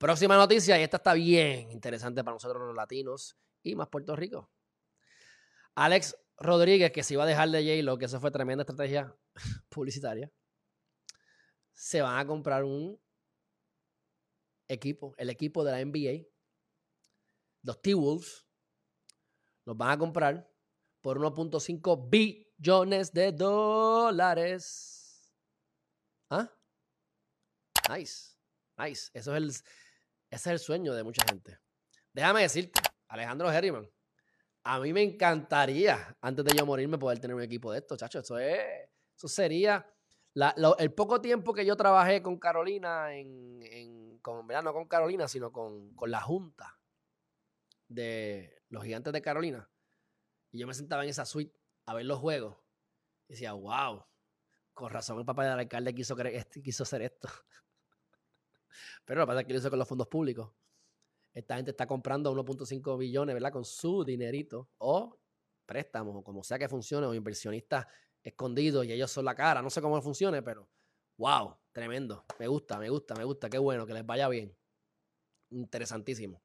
Próxima noticia, y esta está bien interesante para nosotros los latinos y más Puerto Rico. Alex Rodríguez, que se iba a dejar de J-Lo, que eso fue tremenda estrategia publicitaria, se van a comprar un equipo, el equipo de la NBA, los T-Wolves, los van a comprar por 1.5 billones de dólares. ¿Ah? Nice, nice. Eso es el, ese es el sueño de mucha gente. Déjame decirte, Alejandro Herriman, a mí me encantaría, antes de yo morirme, poder tener un equipo de estos, chacho. Eso es, eso sería el poco tiempo que yo trabajé con Carolina, en, con, no con Carolina, sino con, con la junta de los gigantes de Carolina. Y yo me sentaba en esa suite a ver los juegos. Y decía, wow, con razón el papá del alcalde quiso, quiso hacer esto. Pero lo que pasa es que lo hizo con los fondos públicos. Esta gente está comprando 1.5 billones, ¿verdad? Con su dinerito o préstamos o como sea que funcione o inversionistas escondidos y ellos son la cara. No sé cómo funcione, pero wow, tremendo. Me gusta, me gusta, me gusta. Qué bueno, que les vaya bien. Interesantísimo.